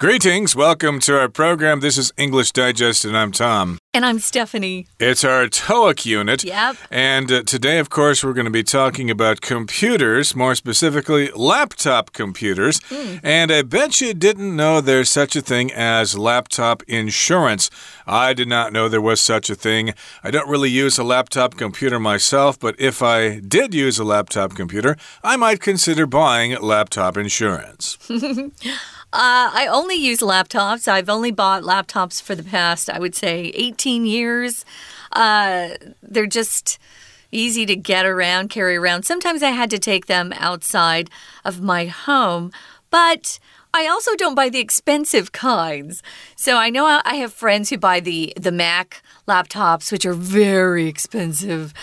Greetings. Welcome to our program. This is English Digest, and I'm Tom. And I'm Stephanie. It's our TOEIC unit. Yep. And uh, today, of course, we're going to be talking about computers, more specifically, laptop computers. Mm. And I bet you didn't know there's such a thing as laptop insurance. I did not know there was such a thing. I don't really use a laptop computer myself, but if I did use a laptop computer, I might consider buying laptop insurance. Uh, I only use laptops. I've only bought laptops for the past, I would say, 18 years. Uh, they're just easy to get around, carry around. Sometimes I had to take them outside of my home, but. I also don't buy the expensive kinds. So I know I have friends who buy the the Mac laptops, which are very expensive.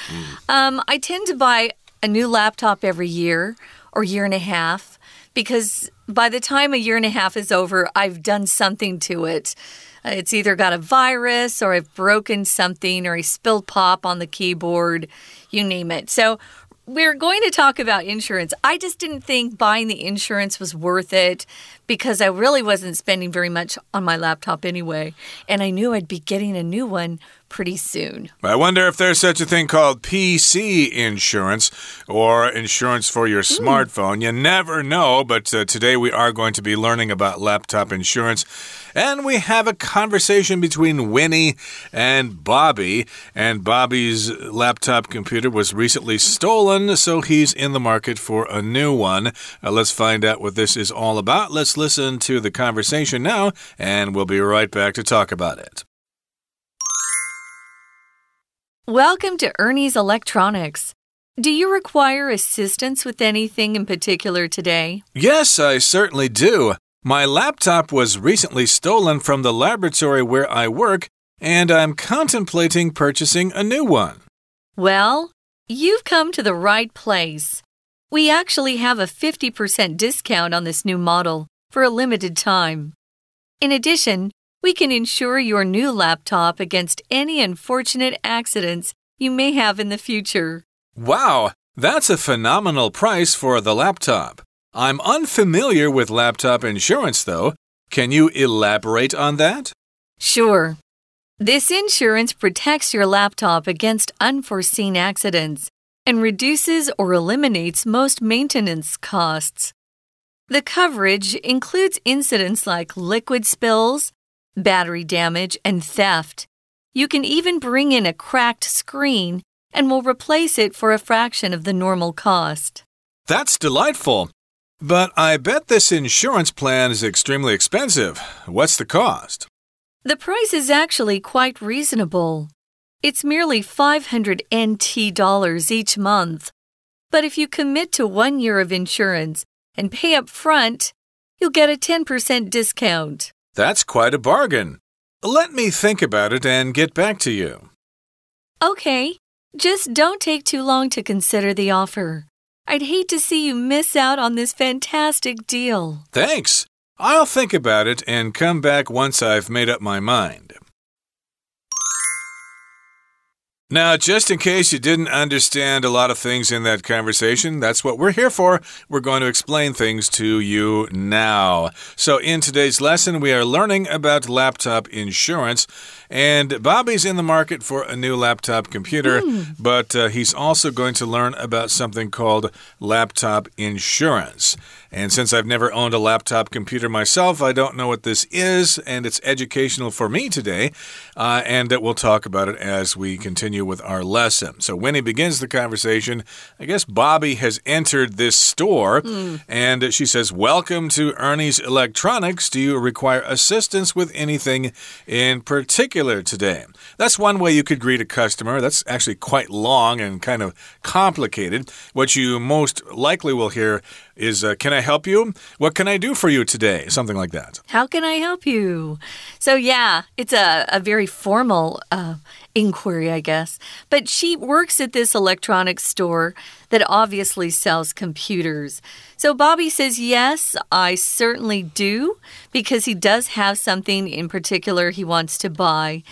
Um, I tend to buy a new laptop every year or year and a half because by the time a year and a half is over, I've done something to it. Uh, It's either got a virus or I've broken something or I spilled pop on the keyboard, you name it. So, we're going to talk about insurance. I just didn't think buying the insurance was worth it because I really wasn't spending very much on my laptop anyway. And I knew I'd be getting a new one pretty soon. I wonder if there's such a thing called PC insurance or insurance for your smartphone. You never know, but uh, today we are going to be learning about laptop insurance. And we have a conversation between Winnie and Bobby. And Bobby's laptop computer was recently stolen, so he's in the market for a new one. Uh, let's find out what this is all about. Let's listen to the conversation now, and we'll be right back to talk about it. Welcome to Ernie's Electronics. Do you require assistance with anything in particular today? Yes, I certainly do. My laptop was recently stolen from the laboratory where I work, and I'm contemplating purchasing a new one. Well, you've come to the right place. We actually have a 50% discount on this new model for a limited time. In addition, we can insure your new laptop against any unfortunate accidents you may have in the future. Wow, that's a phenomenal price for the laptop. I'm unfamiliar with laptop insurance, though. Can you elaborate on that? Sure. This insurance protects your laptop against unforeseen accidents and reduces or eliminates most maintenance costs. The coverage includes incidents like liquid spills, battery damage, and theft. You can even bring in a cracked screen and will replace it for a fraction of the normal cost. That's delightful. But I bet this insurance plan is extremely expensive. What's the cost? The price is actually quite reasonable. It's merely 500 NT dollars each month. But if you commit to one year of insurance and pay up front, you'll get a 10% discount. That's quite a bargain. Let me think about it and get back to you. Okay, just don't take too long to consider the offer. I'd hate to see you miss out on this fantastic deal. Thanks. I'll think about it and come back once I've made up my mind. Now, just in case you didn't understand a lot of things in that conversation, that's what we're here for. We're going to explain things to you now. So, in today's lesson, we are learning about laptop insurance. And Bobby's in the market for a new laptop computer, but uh, he's also going to learn about something called laptop insurance. And since I've never owned a laptop computer myself, I don't know what this is, and it's educational for me today. Uh, and uh, we'll talk about it as we continue with our lesson. So, Winnie begins the conversation, I guess Bobby has entered this store, and she says, Welcome to Ernie's Electronics. Do you require assistance with anything in particular today? That's one way you could greet a customer. That's actually quite long and kind of complicated. What you most likely will hear is, uh, Can I help you? What can I do for you today? Something like that. How can I help you? So, yeah, it's a, a very formal uh, inquiry, I guess. But she works at this electronics store that obviously sells computers. So, Bobby says, Yes, I certainly do, because he does have something in particular he wants to buy.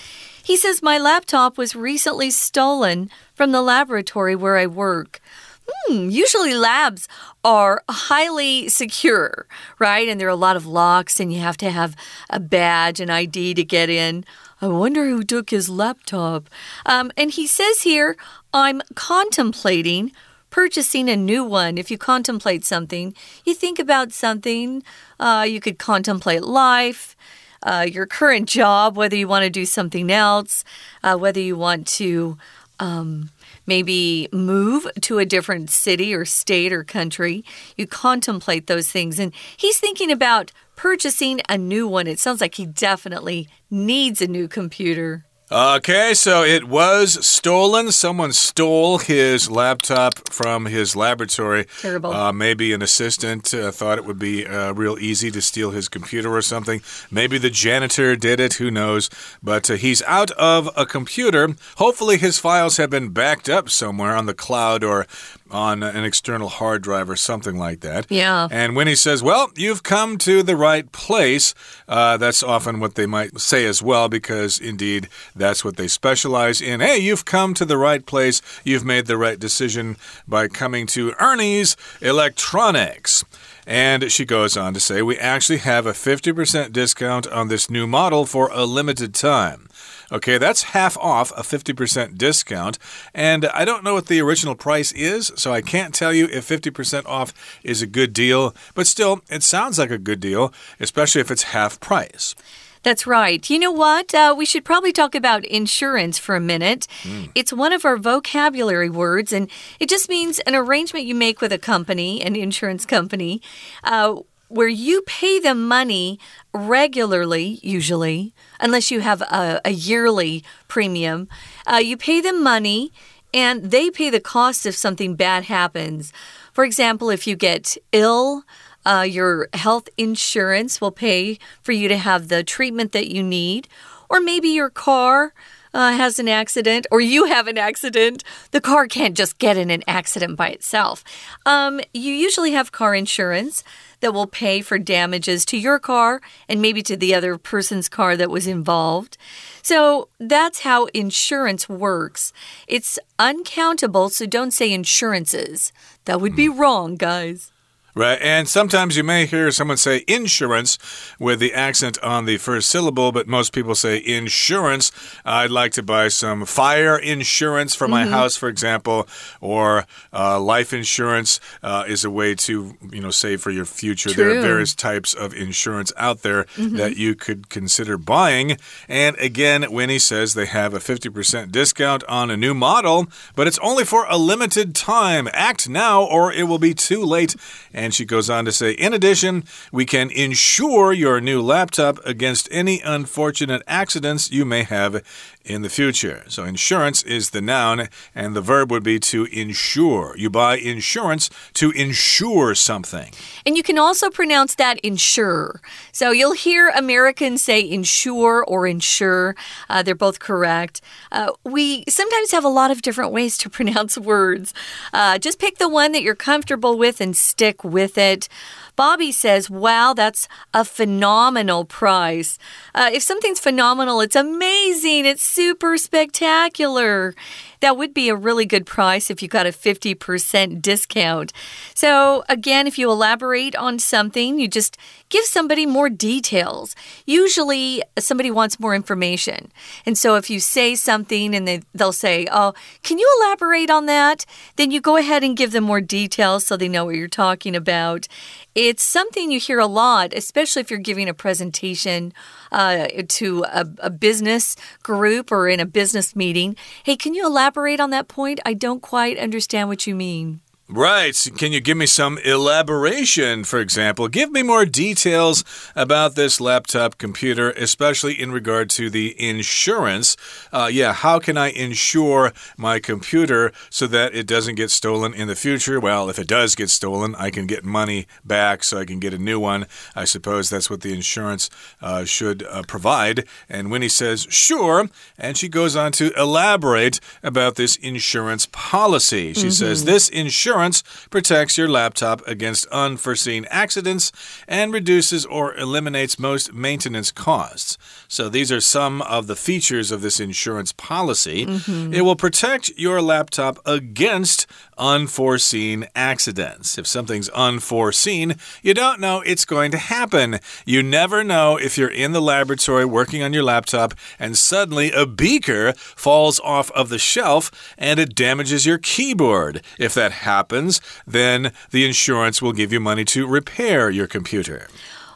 He says, My laptop was recently stolen from the laboratory where I work. Hmm, usually labs are highly secure, right? And there are a lot of locks, and you have to have a badge and ID to get in. I wonder who took his laptop. Um, and he says here, I'm contemplating purchasing a new one. If you contemplate something, you think about something, uh, you could contemplate life. Uh, your current job, whether you want to do something else, uh, whether you want to um, maybe move to a different city or state or country. You contemplate those things. And he's thinking about purchasing a new one. It sounds like he definitely needs a new computer. Okay, so it was stolen. Someone stole his laptop from his laboratory. Terrible. Uh, maybe an assistant uh, thought it would be uh, real easy to steal his computer or something. Maybe the janitor did it. Who knows? But uh, he's out of a computer. Hopefully, his files have been backed up somewhere on the cloud or on an external hard drive or something like that. Yeah. And when he says, Well, you've come to the right place, uh, that's often what they might say as well, because indeed that's what they specialize in. Hey, you've come to the right place. You've made the right decision by coming to Ernie's Electronics. And she goes on to say, We actually have a 50% discount on this new model for a limited time. Okay, that's half off a 50% discount. And I don't know what the original price is, so I can't tell you if 50% off is a good deal. But still, it sounds like a good deal, especially if it's half price. That's right. You know what? Uh, we should probably talk about insurance for a minute. Mm. It's one of our vocabulary words, and it just means an arrangement you make with a company, an insurance company, uh, where you pay them money regularly, usually, unless you have a, a yearly premium. Uh, you pay them money, and they pay the cost if something bad happens. For example, if you get ill, uh, your health insurance will pay for you to have the treatment that you need. Or maybe your car uh, has an accident or you have an accident. The car can't just get in an accident by itself. Um, you usually have car insurance that will pay for damages to your car and maybe to the other person's car that was involved. So that's how insurance works. It's uncountable, so don't say insurances. That would be wrong, guys. Right. And sometimes you may hear someone say insurance with the accent on the first syllable, but most people say insurance. I'd like to buy some fire insurance for my mm -hmm. house, for example, or uh, life insurance uh, is a way to, you know, save for your future. True. There are various types of insurance out there mm -hmm. that you could consider buying. And again, Winnie says they have a 50% discount on a new model, but it's only for a limited time. Act now or it will be too late. And she goes on to say, in addition, we can insure your new laptop against any unfortunate accidents you may have in the future. So insurance is the noun, and the verb would be to insure. You buy insurance to insure something. And you can also pronounce that insure. So you'll hear Americans say insure or insure. Uh, they're both correct. Uh, we sometimes have a lot of different ways to pronounce words. Uh, just pick the one that you're comfortable with and stick with it. Bobby says, Wow, that's a phenomenal price. Uh, if something's phenomenal, it's amazing, it's super spectacular. That would be a really good price if you got a 50% discount. So, again, if you elaborate on something, you just give somebody more details. Usually, somebody wants more information. And so, if you say something and they, they'll say, Oh, can you elaborate on that? Then you go ahead and give them more details so they know what you're talking about. It's something you hear a lot, especially if you're giving a presentation uh, to a, a business group or in a business meeting. Hey, can you elaborate on that point? I don't quite understand what you mean. Right. Can you give me some elaboration, for example? Give me more details about this laptop computer, especially in regard to the insurance. Uh, yeah, how can I insure my computer so that it doesn't get stolen in the future? Well, if it does get stolen, I can get money back so I can get a new one. I suppose that's what the insurance uh, should uh, provide. And Winnie says, sure. And she goes on to elaborate about this insurance policy. She mm -hmm. says, this insurance insurance protects your laptop against unforeseen accidents and reduces or eliminates most maintenance costs. So, these are some of the features of this insurance policy. Mm -hmm. It will protect your laptop against unforeseen accidents. If something's unforeseen, you don't know it's going to happen. You never know if you're in the laboratory working on your laptop and suddenly a beaker falls off of the shelf and it damages your keyboard. If that happens, then the insurance will give you money to repair your computer.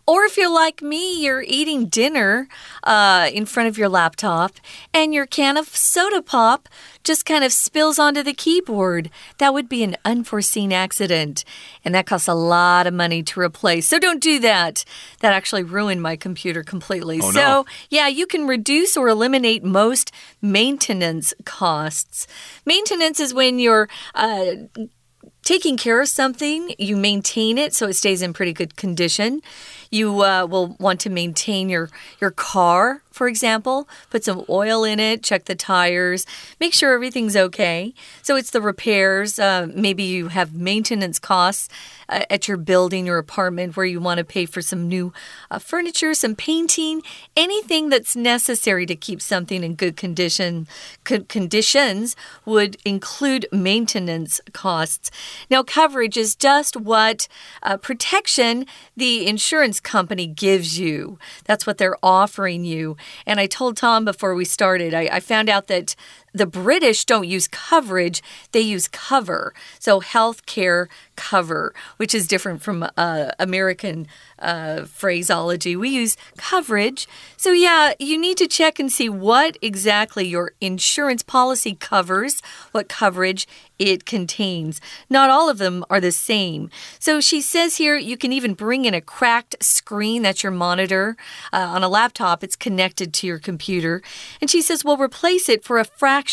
Or if you're like me, you're eating dinner uh, in front of your laptop and your can of soda pop just kind of spills onto the keyboard. That would be an unforeseen accident. And that costs a lot of money to replace. So don't do that. That actually ruined my computer completely. Oh, so, no. yeah, you can reduce or eliminate most maintenance costs. Maintenance is when you're. Uh, taking care of something, you maintain it so it stays in pretty good condition. You uh, will want to maintain your, your car, for example, put some oil in it, check the tires, make sure everything's okay. So it's the repairs. Uh, maybe you have maintenance costs uh, at your building, your apartment, where you want to pay for some new uh, furniture, some painting, anything that's necessary to keep something in good condition. conditions would include maintenance costs. Now, coverage is just what uh, protection the insurance company gives you. That's what they're offering you. And I told Tom before we started, I, I found out that the British don't use coverage, they use cover. So, health care cover, which is different from uh, American uh, phraseology. We use coverage. So, yeah, you need to check and see what exactly your insurance policy covers, what coverage it contains. Not all of them are the same. So, she says here you can even bring in a cracked screen that's your monitor. Uh, on a laptop, it's connected to your computer. And she says, we'll replace it for a fraction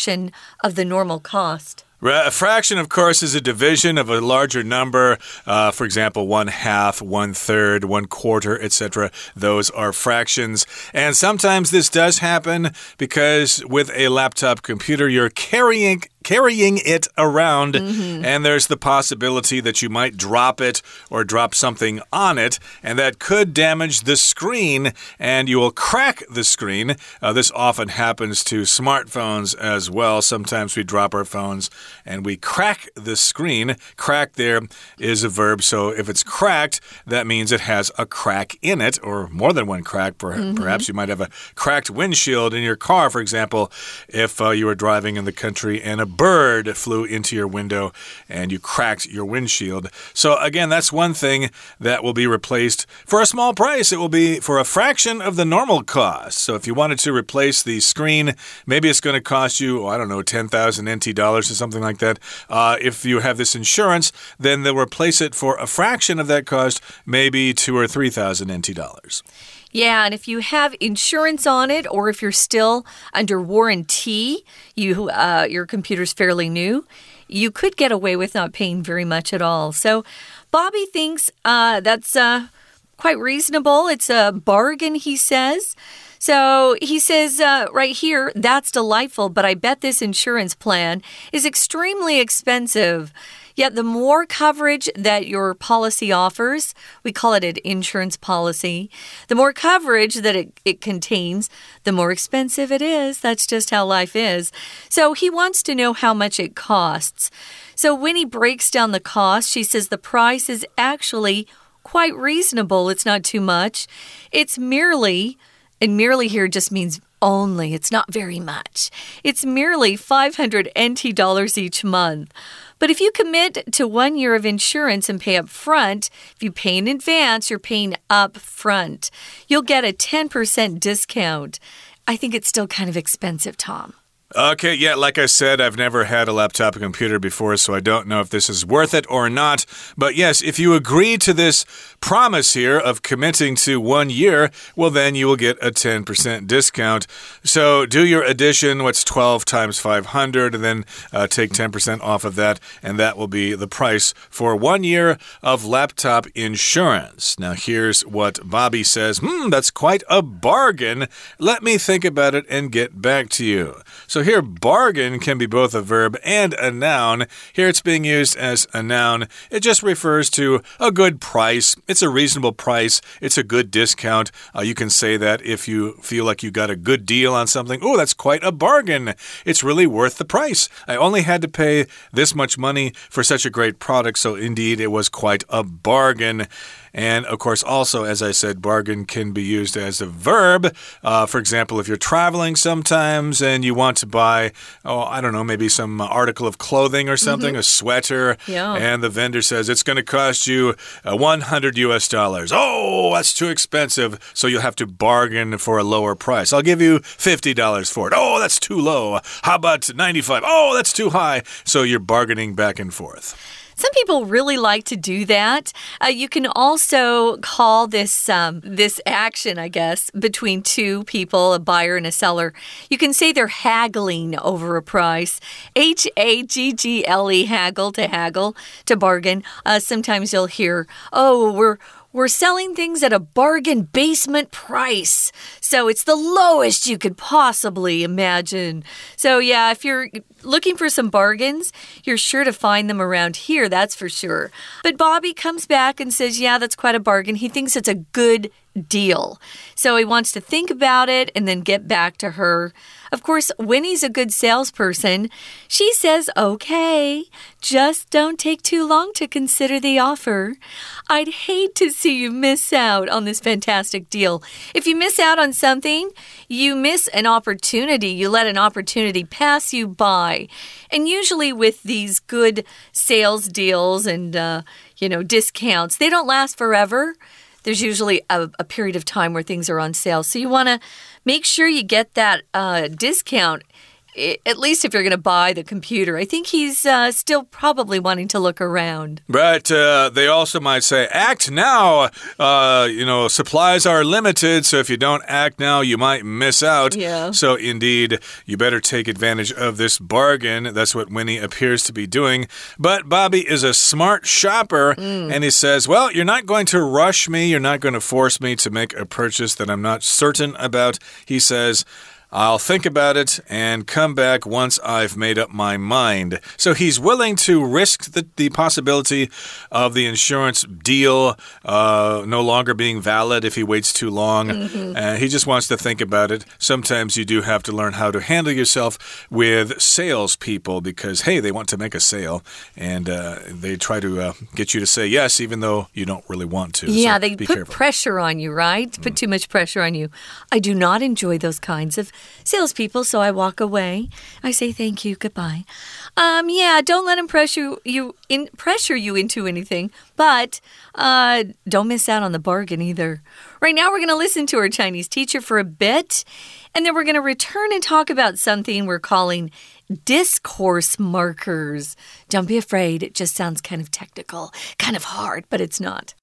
of the normal cost. A fraction, of course, is a division of a larger number. Uh, for example, one half, one third, one quarter, etc. Those are fractions. And sometimes this does happen because with a laptop computer, you're carrying carrying it around, mm -hmm. and there's the possibility that you might drop it or drop something on it, and that could damage the screen, and you will crack the screen. Uh, this often happens to smartphones as well. Sometimes we drop our phones and we crack the screen. Crack there is a verb, so if it's cracked, that means it has a crack in it, or more than one crack. Mm -hmm. Perhaps you might have a cracked windshield in your car, for example, if uh, you were driving in the country and a bird flew into your window and you cracked your windshield. So, again, that's one thing that will be replaced for a small price. It will be for a fraction of the normal cost. So, if you wanted to replace the screen, maybe it's going to cost you, oh, I don't know, 10,000 NT dollars or something like that. Uh, if you have this insurance, then they'll replace it for a fraction of that cost, maybe two or 3,000 NT dollars. Yeah, and if you have insurance on it, or if you're still under warranty, you uh, your computer's fairly new, you could get away with not paying very much at all. So, Bobby thinks uh, that's uh, quite reasonable. It's a bargain, he says. So he says uh, right here, that's delightful, but I bet this insurance plan is extremely expensive. Yet the more coverage that your policy offers, we call it an insurance policy, the more coverage that it, it contains, the more expensive it is. That's just how life is. So he wants to know how much it costs. So Winnie breaks down the cost, she says the price is actually quite reasonable. It's not too much. It's merely, and merely here just means only. It's not very much. It's merely 500 NT dollars each month. But if you commit to one year of insurance and pay up front, if you pay in advance, you're paying up front. You'll get a 10% discount. I think it's still kind of expensive, Tom. Okay, yeah, like I said, I've never had a laptop computer before, so I don't know if this is worth it or not. But yes, if you agree to this promise here of committing to one year, well, then you will get a 10% discount. So do your addition, what's 12 times 500, and then uh, take 10% off of that, and that will be the price for one year of laptop insurance. Now, here's what Bobby says Hmm, that's quite a bargain. Let me think about it and get back to you. So here, bargain can be both a verb and a noun. Here it's being used as a noun. It just refers to a good price. It's a reasonable price. It's a good discount. Uh, you can say that if you feel like you got a good deal on something. Oh, that's quite a bargain. It's really worth the price. I only had to pay this much money for such a great product, so indeed it was quite a bargain. And of course, also, as I said, bargain can be used as a verb. Uh, for example, if you're traveling sometimes and you want to buy, oh, I don't know, maybe some article of clothing or something, mm -hmm. a sweater, yeah. and the vendor says it's going to cost you uh, 100 US dollars. Oh, that's too expensive. So you'll have to bargain for a lower price. I'll give you $50 for it. Oh, that's too low. How about 95? Oh, that's too high. So you're bargaining back and forth. Some people really like to do that. Uh, you can also call this um, this action, I guess, between two people, a buyer and a seller. You can say they're haggling over a price. H A G G L E, haggle to haggle to bargain. Uh, sometimes you'll hear, "Oh, we're." We're selling things at a bargain basement price. So it's the lowest you could possibly imagine. So, yeah, if you're looking for some bargains, you're sure to find them around here, that's for sure. But Bobby comes back and says, Yeah, that's quite a bargain. He thinks it's a good deal. So he wants to think about it and then get back to her. Of course, Winnie's a good salesperson. She says, okay, just don't take too long to consider the offer. I'd hate to see you miss out on this fantastic deal. If you miss out on something, you miss an opportunity. You let an opportunity pass you by. And usually, with these good sales deals and, uh, you know, discounts, they don't last forever there's usually a, a period of time where things are on sale. So you want to make sure you get that uh, discount at least if you're going to buy the computer. I think he's uh, still probably wanting to look around. But uh, they also might say, act now. Uh, you know, supplies are limited, so if you don't act now, you might miss out. Yeah. So, indeed, you better take advantage of this bargain. That's what Winnie appears to be doing. But Bobby is a smart shopper, mm. and he says, Well, you're not going to rush me. You're not going to force me to make a purchase that I'm not certain about. He says, I'll think about it and come back once I've made up my mind. So he's willing to risk the, the possibility of the insurance deal uh, no longer being valid if he waits too long. Mm -hmm. uh, he just wants to think about it. Sometimes you do have to learn how to handle yourself with salespeople because, hey, they want to make a sale and uh, they try to uh, get you to say yes, even though you don't really want to. Yeah, so they put careful. pressure on you, right? Mm. Put too much pressure on you. I do not enjoy those kinds of salespeople, so I walk away. I say thank you, goodbye. Um, yeah, don't let them pressure you in pressure you into anything, but uh, don't miss out on the bargain either. Right now, we're going to listen to our Chinese teacher for a bit, and then we're going to return and talk about something we're calling discourse markers. Don't be afraid; it just sounds kind of technical, kind of hard, but it's not.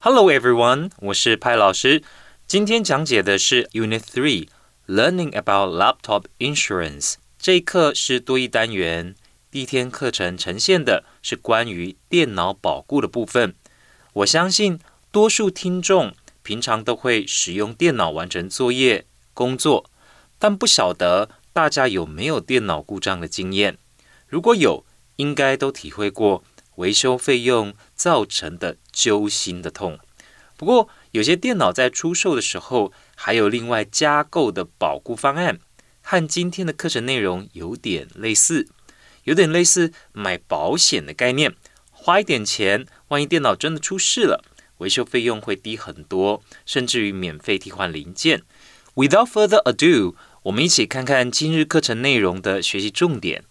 Hello, everyone. 我是派老师。今天讲解的是 Unit Three。 Learning about laptop insurance 这一课是多一单元。第一天课程呈现的是关于电脑保固的部分。我相信多数听众平常都会使用电脑完成作业、工作，但不晓得大家有没有电脑故障的经验？如果有，应该都体会过维修费用造成的揪心的痛。不过，有些电脑在出售的时候，还有另外加购的保固方案，和今天的课程内容有点类似，有点类似买保险的概念。花一点钱，万一电脑真的出事了，维修费用会低很多，甚至于免费替换零件。Without further ado，我们一起看看今日课程内容的学习重点。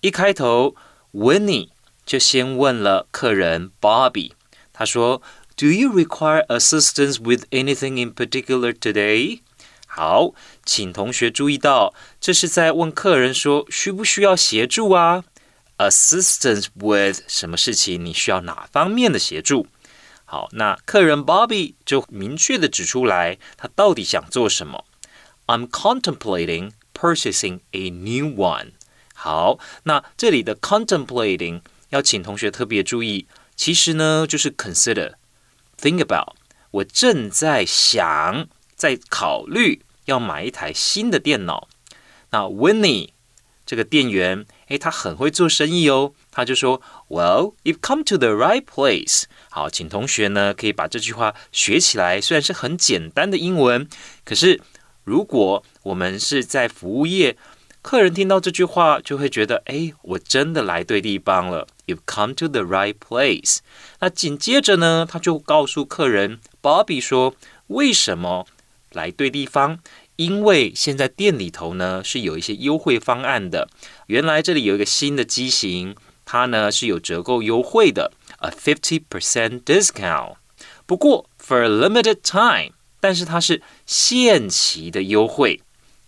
一开头，Winnie 就先问了客人 Bobby，他说。Do you require assistance with anything in particular today？好，请同学注意到，这是在问客人说需不需要协助啊？Assistance with 什么事情？你需要哪方面的协助？好，那客人 Bobby 就明确的指出来，他到底想做什么？I'm contemplating purchasing a new one。好，那这里的 contemplating 要请同学特别注意，其实呢就是 consider。 Think about，我正在想，在考虑要买一台新的电脑。那 Winnie 这个店员，诶，他很会做生意哦。他就说：“Well, you've come to the right place。”好，请同学呢可以把这句话学起来。虽然是很简单的英文，可是如果我们是在服务业，客人听到这句话就会觉得：“诶，我真的来对地方了。”You've come to the right place。那紧接着呢，他就告诉客人 Bobby 说：“为什么来对地方？”因为现在店里头呢是有一些优惠方案的，原来这里有一个新的机型，它呢是有折扣优惠的，a fifty percent discount。不过 for a limited time，但是它是限期的优惠。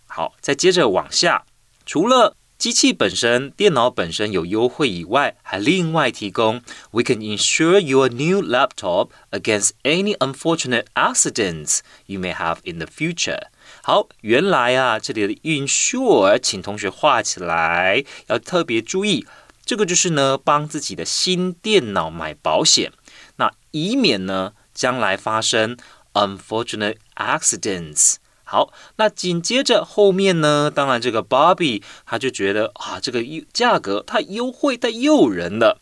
好，再接着往下，除了机器本身、电脑本身有优惠以外，还另外提供，we can insure your new laptop against any unfortunate accidents you may have in the future。好，原来啊，这里的 insure，请同学画起来，要特别注意，这个就是呢，帮自己的新电脑买保险，那以免呢，将来发生 unfortunate accidents。好，那紧接着后面呢，当然这个 Bobby 他就觉得啊，这个价格太优惠太诱人了。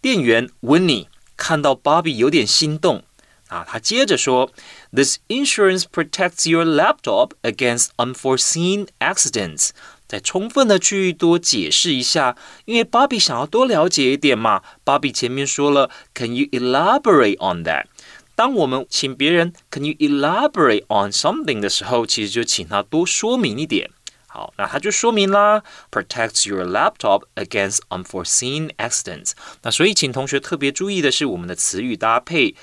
店员 Winnie 看到 Bobby 有点心动。啊，他接着说，This insurance protects your laptop against unforeseen accidents。再充分的去多解释一下，因为芭比想要多了解一点嘛。芭比前面说了，Can you elaborate on that？当我们请别人 Can you elaborate on something 的时候，其实就请他多说明一点。好，那他就说明啦，protects your laptop against unforeseen accidents。那所以请同学特别注意的是我们的词语搭配。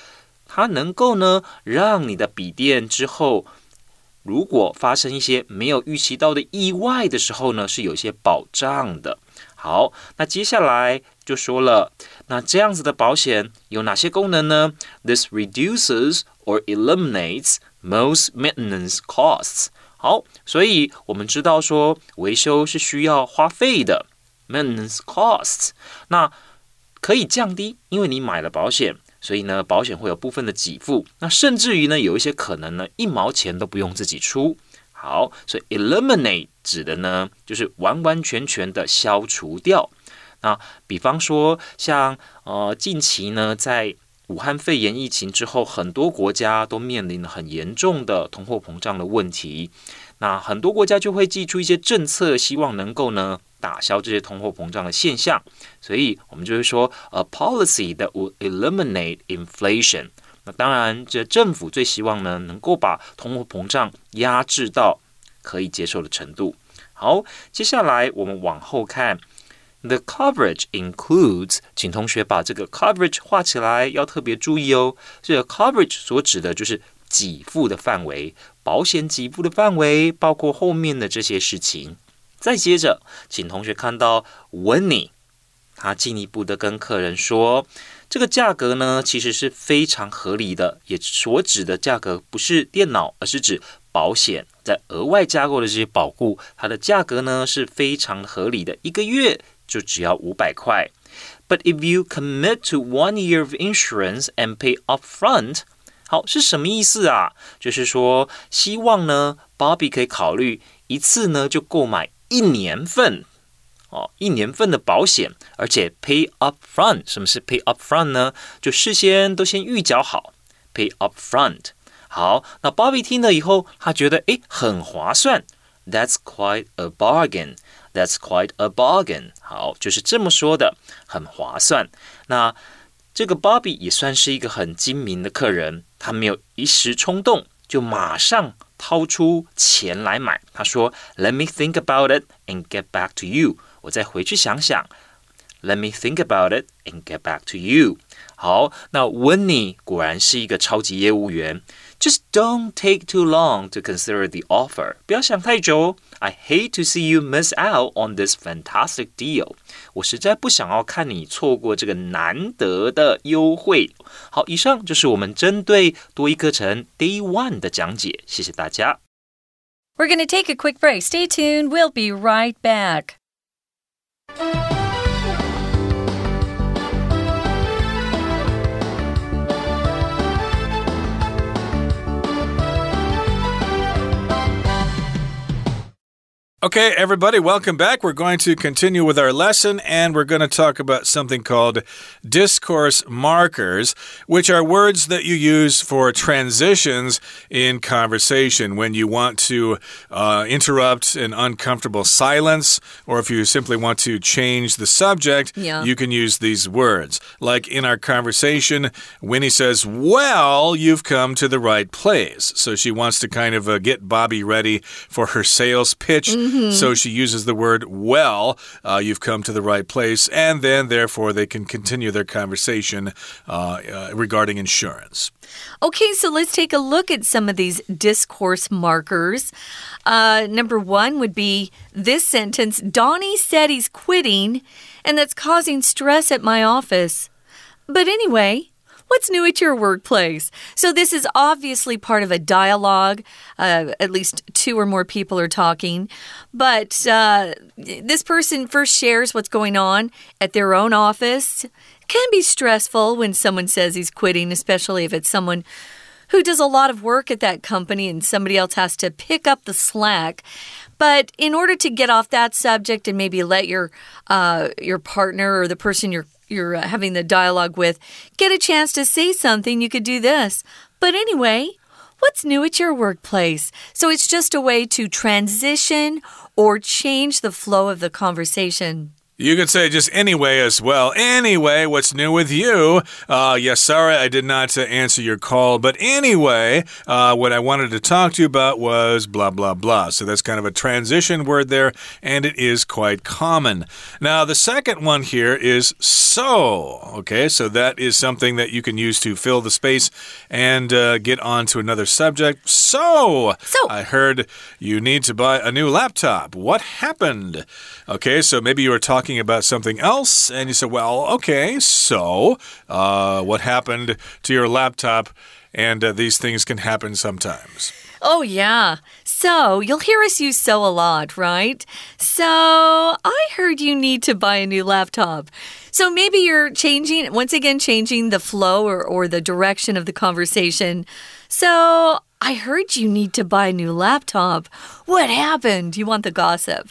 它能够呢，让你的笔电之后，如果发生一些没有预期到的意外的时候呢，是有些保障的。好，那接下来就说了，那这样子的保险有哪些功能呢？This reduces or eliminates most maintenance costs。好，所以我们知道说维修是需要花费的，maintenance costs，那可以降低，因为你买了保险。所以呢，保险会有部分的给付，那甚至于呢，有一些可能呢，一毛钱都不用自己出。好，所以 eliminate 指的呢，就是完完全全的消除掉。那比方说，像呃，近期呢，在武汉肺炎疫情之后，很多国家都面临了很严重的通货膨胀的问题。那很多国家就会寄出一些政策，希望能够呢。打消这些通货膨胀的现象，所以我们就会说，a policy that would eliminate inflation。那当然，这政府最希望呢，能够把通货膨胀压制到可以接受的程度。好，接下来我们往后看，the coverage includes，请同学把这个 coverage 画起来，要特别注意哦。这个 coverage 所指的就是给付的范围，保险给付的范围，包括后面的这些事情。再接着，请同学看到 Winnie，他进一步的跟客人说，这个价格呢其实是非常合理的，也所指的价格不是电脑，而是指保险在额外加购的这些保固，它的价格呢是非常合理的，一个月就只要五百块。But if you commit to one year of insurance and pay upfront，好是什么意思啊？就是说希望呢，Bobby 可以考虑一次呢就购买。一年份哦，一年份的保险，而且 pay up front。什么是 pay up front 呢？就事先都先预缴好，pay up front。好，那 Bobby 听了以后，他觉得诶很划算，That's quite a bargain。That's quite a bargain。好，就是这么说的，很划算。那这个 Bobby 也算是一个很精明的客人，他没有一时冲动，就马上。掏出钱来买，他说：“Let me think about it and get back to you。” 我再回去想想。Let me think about it and get back to you。好，那温妮果然是一个超级业务员。Just don't take too long to consider the offer。不要想太久。I hate to see you miss out on this fantastic deal。我实在不想要看你错过这个难得的优惠。好，以上就是我们针对多益课程 Day One 的讲解。谢谢大家。We're going to take a quick break. Stay tuned. We'll be right back. Música Okay, everybody, welcome back. We're going to continue with our lesson and we're going to talk about something called discourse markers, which are words that you use for transitions in conversation when you want to uh, interrupt an uncomfortable silence or if you simply want to change the subject, Yeah. you can use these words. Like in our conversation, Winnie says, Well, you've come to the right place. So she wants to kind of uh, get Bobby ready for her sales pitch. So she uses the word well. Uh, you've come to the right place. And then, therefore, they can continue their conversation uh, uh, regarding insurance. Okay, so let's take a look at some of these discourse markers. Uh, number one would be this sentence Donnie said he's quitting, and that's causing stress at my office. But anyway, What's new at your workplace? So, this is obviously part of a dialogue. Uh, at least two or more people are talking. But uh, this person first shares what's going on at their own office. It can be stressful when someone says he's quitting, especially if it's someone who does a lot of work at that company and somebody else has to pick up the slack. But in order to get off that subject and maybe let your uh, your partner or the person you're you're uh, having the dialogue with get a chance to say something, you could do this. But anyway, what's new at your workplace? So it's just a way to transition or change the flow of the conversation. You could say just anyway as well. Anyway, what's new with you? Uh, yes, sorry I did not uh, answer your call, but anyway, uh, what I wanted to talk to you about was blah, blah, blah. So that's kind of a transition word there, and it is quite common. Now, the second one here is so. Okay, so that is something that you can use to fill the space and uh, get on to another subject. So, So. I heard you need to buy a new laptop. What happened? Okay, so maybe you were talking about something else, and you said, Well, okay, so uh, what happened to your laptop? And uh, these things can happen sometimes. Oh, yeah. So, you'll hear us use so a lot, right? So, I heard you need to buy a new laptop. So, maybe you're changing, once again, changing the flow or, or the direction of the conversation. So, I heard you need to buy a new laptop. What happened? You want the gossip.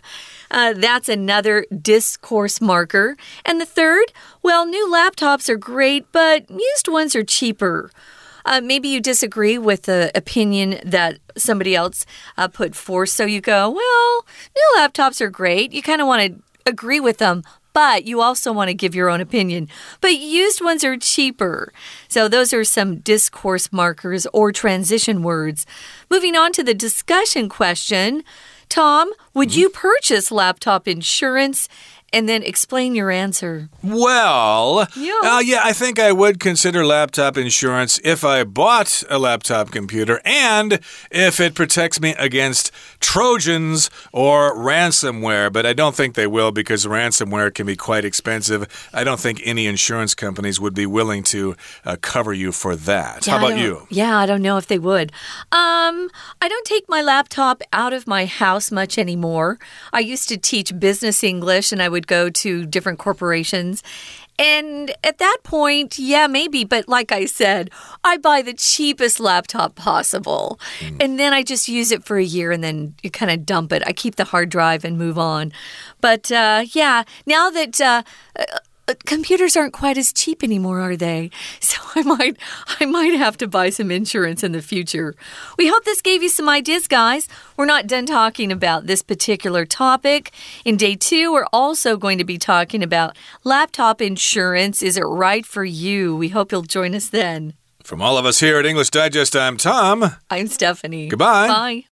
Uh, that's another discourse marker. And the third, well, new laptops are great, but used ones are cheaper. Uh, maybe you disagree with the opinion that somebody else uh, put forth. So you go, well, new laptops are great. You kind of want to agree with them. But you also want to give your own opinion. But used ones are cheaper. So, those are some discourse markers or transition words. Moving on to the discussion question Tom, would mm-hmm. you purchase laptop insurance? And then explain your answer. Well, Yeah. uh, yeah, I think I would consider laptop insurance if I bought a laptop computer and if it protects me against Trojans or ransomware. But I don't think they will because ransomware can be quite expensive. I don't think any insurance companies would be willing to uh, cover you for that. How Yeah, I about you? Yeah, I don't know if they would. Um, I don't take my laptop out of my house much anymore. I used to teach business English and I would go to different corporations. And at that point, yeah, maybe. But like I said, I buy the cheapest laptop possible. And then I just use it for a year and then you kind of dump it. I keep the hard drive and move on. But uh, yeah, now that. Uh, uh, Uh, computers aren't quite as cheap anymore, are they? So I might I might have to buy some insurance in the future. We hope this gave you some ideas, guys. We're not done talking about this particular topic. In day 2, we're also going to be talking about laptop insurance. Is it right for you? We hope you'll join us then. From all of us here at English Digest, I'm Tom. I'm Stephanie. Goodbye. Bye.